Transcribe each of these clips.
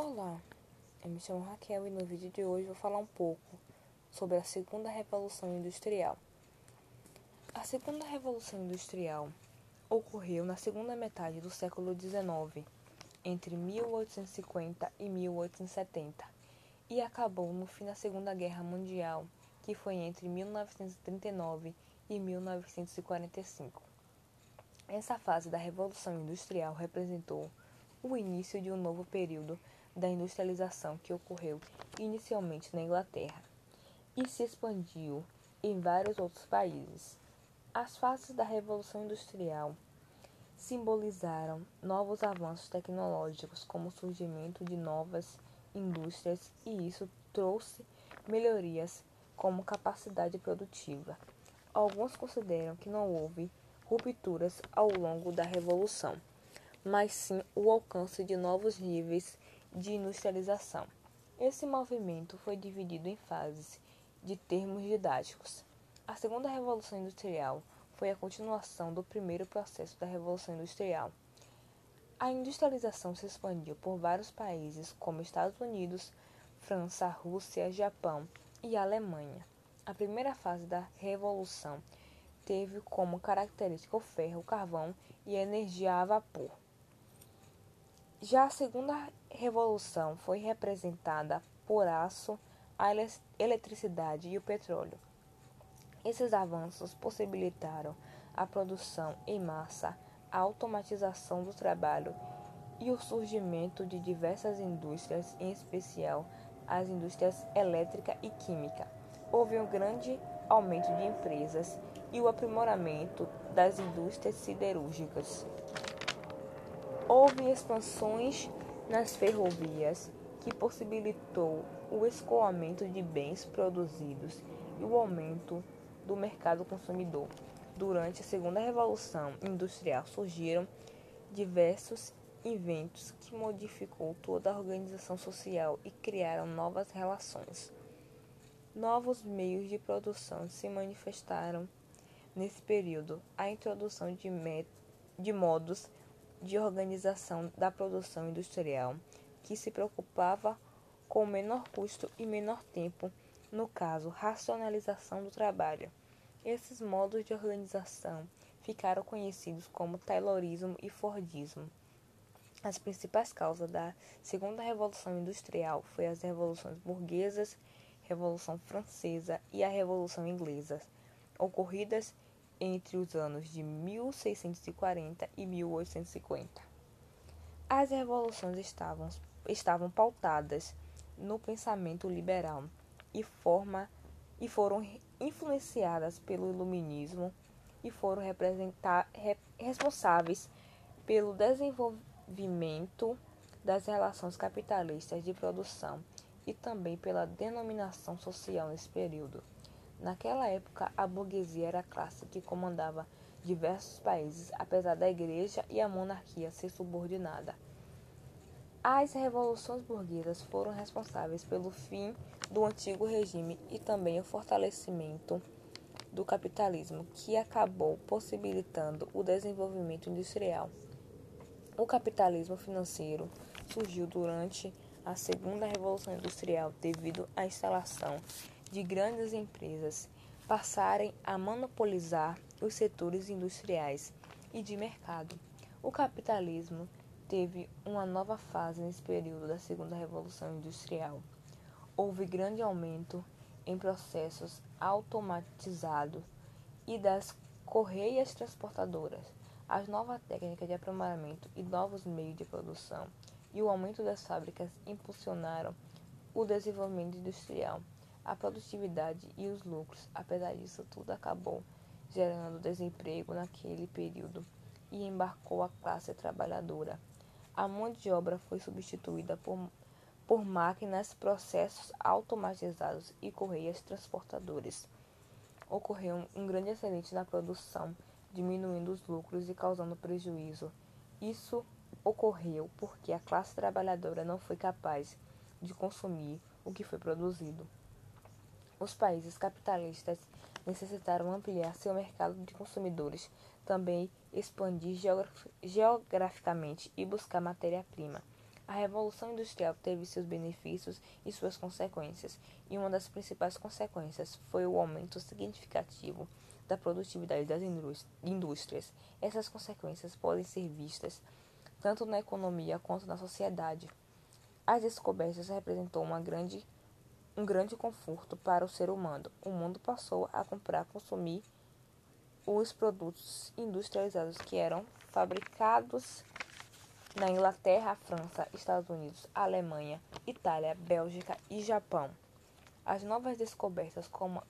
Olá, eu me chamo Raquel e no vídeo de hoje vou falar um pouco sobre a segunda revolução industrial. A segunda revolução industrial ocorreu na segunda metade do século XIX, entre 1850 e 1870, e acabou no fim da Segunda Guerra Mundial, que foi entre 1939 e 1945. Essa fase da Revolução Industrial representou o início de um novo período da industrialização que ocorreu inicialmente na Inglaterra e se expandiu em vários outros países. As fases da Revolução Industrial simbolizaram novos avanços tecnológicos, como o surgimento de novas indústrias, e isso trouxe melhorias como capacidade produtiva. Alguns consideram que não houve rupturas ao longo da Revolução, mas sim o alcance de novos níveis de industrialização. Esse movimento foi dividido em fases de termos didáticos. A segunda revolução industrial foi a continuação do primeiro processo da revolução industrial. A industrialização se expandiu por vários países, como Estados Unidos, França, Rússia, Japão e Alemanha. A primeira fase da revolução teve como característica o ferro, o carvão e a energia a vapor. Já a segunda revolução foi representada por aço, a eletricidade e o petróleo. Esses avanços possibilitaram a produção em massa, a automatização do trabalho e o surgimento de diversas indústrias, em especial as indústrias elétrica e química. Houve um grande aumento de empresas e o aprimoramento das indústrias siderúrgicas. Houve expansões nas ferrovias que possibilitou o escoamento de bens produzidos e o aumento do mercado consumidor. Durante a Segunda Revolução Industrial surgiram diversos inventos que modificou toda a organização social e criaram novas relações. Novos meios de produção se manifestaram nesse período. A introdução de, de modos de organização da produção industrial, que se preocupava com menor custo e menor tempo, no caso, racionalização do trabalho. Esses modos de organização ficaram conhecidos como Taylorismo e Fordismo. As principais causas da Segunda Revolução Industrial foi as revoluções burguesas, Revolução Francesa e a Revolução Inglesa, ocorridas entre os anos de 1640 e 1850. As revoluções estavam, estavam pautadas no pensamento liberal e, forma, e foram influenciadas pelo iluminismo e foram re, responsáveis pelo desenvolvimento das relações capitalistas de produção e também pela denominação social nesse período. Naquela época, a burguesia era a classe que comandava diversos países, apesar da igreja e a monarquia ser subordinada. As revoluções burguesas foram responsáveis pelo fim do antigo regime e também o fortalecimento do capitalismo, que acabou possibilitando o desenvolvimento industrial. O capitalismo financeiro surgiu durante a Segunda Revolução Industrial devido à instalação de grandes empresas passarem a monopolizar os setores industriais e de mercado. O capitalismo teve uma nova fase nesse período da Segunda Revolução Industrial. Houve grande aumento em processos automatizados e das correias transportadoras, as novas técnicas de aprimoramento e novos meios de produção e o aumento das fábricas impulsionaram o desenvolvimento industrial a produtividade e os lucros. Apesar disso tudo, acabou gerando desemprego naquele período e embarcou a classe trabalhadora. A mão de obra foi substituída por, por máquinas, processos automatizados e correias transportadores. Ocorreu um grande excelente na produção, diminuindo os lucros e causando prejuízo. Isso ocorreu porque a classe trabalhadora não foi capaz de consumir o que foi produzido. Os países capitalistas necessitaram ampliar seu mercado de consumidores, também expandir geograficamente e buscar matéria-prima. A Revolução Industrial teve seus benefícios e suas consequências, e uma das principais consequências foi o aumento significativo da produtividade das indústrias. Essas consequências podem ser vistas tanto na economia quanto na sociedade. As descobertas representou uma grande, um grande conforto para o ser humano. O mundo passou a comprar, consumir os produtos industrializados que eram fabricados na Inglaterra, França, Estados Unidos, Alemanha, Itália, Bélgica e Japão. As novas descobertas, como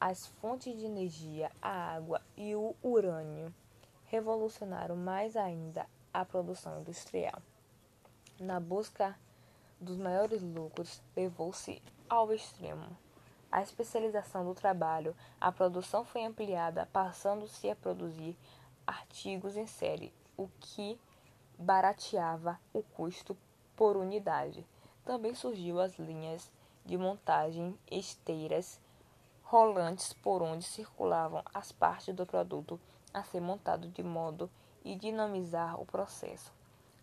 as fontes de energia, a água e o urânio, revolucionaram mais ainda a produção industrial. Na busca dos maiores lucros, levou-se ao extremo. A especialização do trabalho, a produção foi ampliada, passando-se a produzir artigos em série, o que barateava o custo por unidade. Também surgiu as linhas de montagem esteiras rolantes por onde circulavam as partes do produto a ser montado de modo a dinamizar o processo.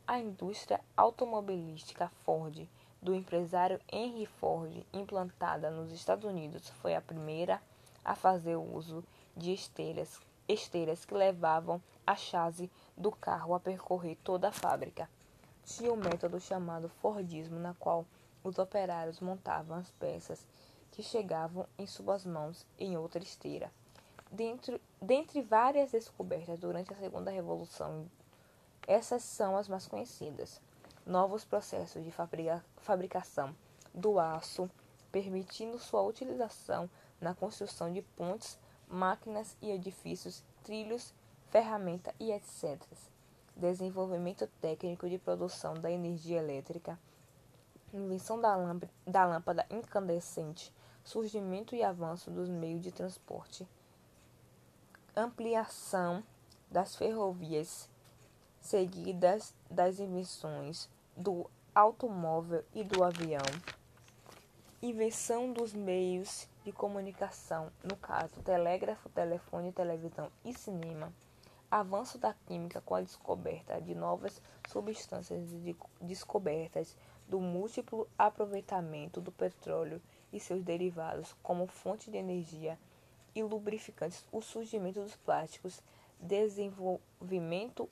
A indústria automobilística Ford, do empresário Henry Ford, implantada nos Estados Unidos, foi a primeira a fazer uso de esteiras, esteiras que levavam a chase do carro a percorrer toda a fábrica. Tinha um método chamado Fordismo, na qual os operários montavam as peças que chegavam em suas mãos em outra esteira. Dentro, dentre várias descobertas durante a Segunda Revolução, essas são as mais conhecidas. Novos processos de fabrica, fabricação do aço, permitindo sua utilização na construção de pontes, máquinas e edifícios, trilhos ferramenta e etc. Desenvolvimento técnico de produção da energia elétrica, invenção da lâmpada, da lâmpada incandescente, surgimento e avanço dos meios de transporte, ampliação das ferrovias, seguidas das invenções do automóvel e do avião, invenção dos meios de comunicação, no caso, telégrafo, telefone, televisão e cinema. Avanço da química com a descoberta de novas substâncias e descobertas do múltiplo aproveitamento do petróleo e seus derivados como fonte de energia e lubrificantes, o surgimento dos plásticos, desenvolvimento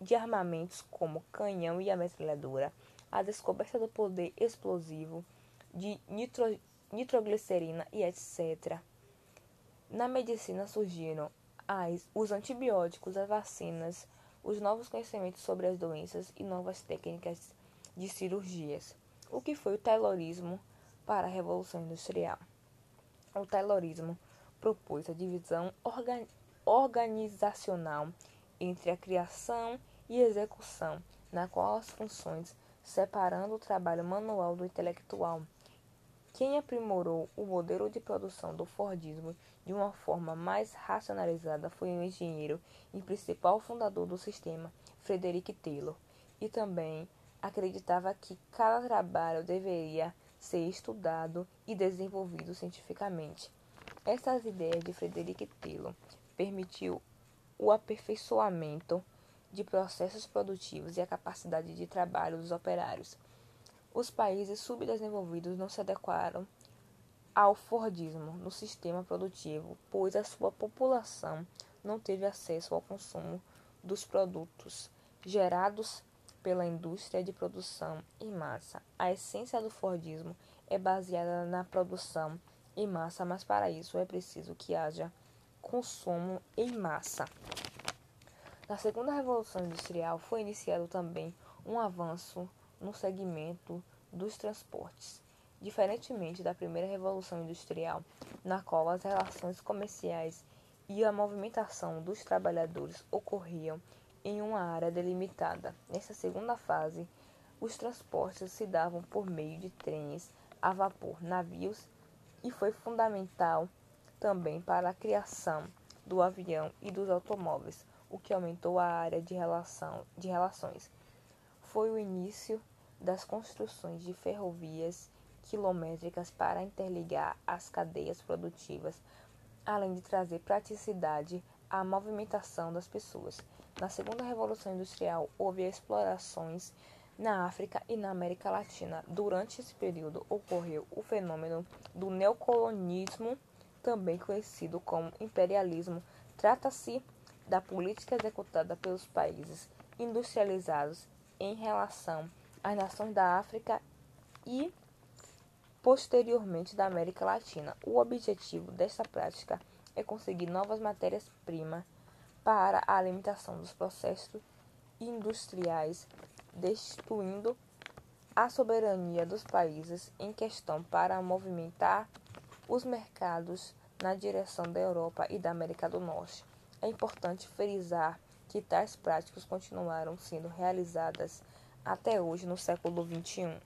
de armamentos como canhão e a metralhadora, a descoberta do poder explosivo, de nitro, nitroglicerina e etc. Na medicina surgiram as, os antibióticos, as vacinas, os novos conhecimentos sobre as doenças e novas técnicas de cirurgias. O que foi o Taylorismo para a Revolução Industrial? O Taylorismo propôs a divisão organ organizacional entre a criação e execução, na qual as funções separando o trabalho manual do intelectual. Quem aprimorou o modelo de produção do Fordismo de uma forma mais racionalizada foi o engenheiro e principal fundador do sistema, Frederick Taylor, e também acreditava que cada trabalho deveria ser estudado e desenvolvido cientificamente. Essas ideias de Frederick Taylor permitiu o aperfeiçoamento de processos produtivos e a capacidade de trabalho dos operários. Os países subdesenvolvidos não se adequaram ao Fordismo no sistema produtivo, pois a sua população não teve acesso ao consumo dos produtos gerados pela indústria de produção em massa. A essência do Fordismo é baseada na produção em massa, mas para isso é preciso que haja consumo em massa. Na segunda revolução industrial foi iniciado também um avanço no segmento dos transportes. Diferentemente da primeira revolução industrial, na qual as relações comerciais e a movimentação dos trabalhadores ocorriam em uma área delimitada. Nessa segunda fase, os transportes se davam por meio de trens a vapor, navios e foi fundamental também para a criação do avião e dos automóveis, o que aumentou a área de, relação, de relações. Foi o início das construções de ferrovias quilométricas para interligar as cadeias produtivas, além de trazer praticidade à movimentação das pessoas. Na segunda revolução industrial, houve explorações na África e na América Latina. Durante esse período ocorreu o fenômeno do neocolonismo, também conhecido como imperialismo. Trata-se da política executada pelos países industrializados em relação às nações da África e posteriormente da América Latina. O objetivo desta prática é conseguir novas matérias-primas para a alimentação dos processos industriais, destruindo a soberania dos países em questão para movimentar os mercados na direção da Europa e da América do Norte. É importante frisar que tais práticas continuaram sendo realizadas até hoje no século XXI.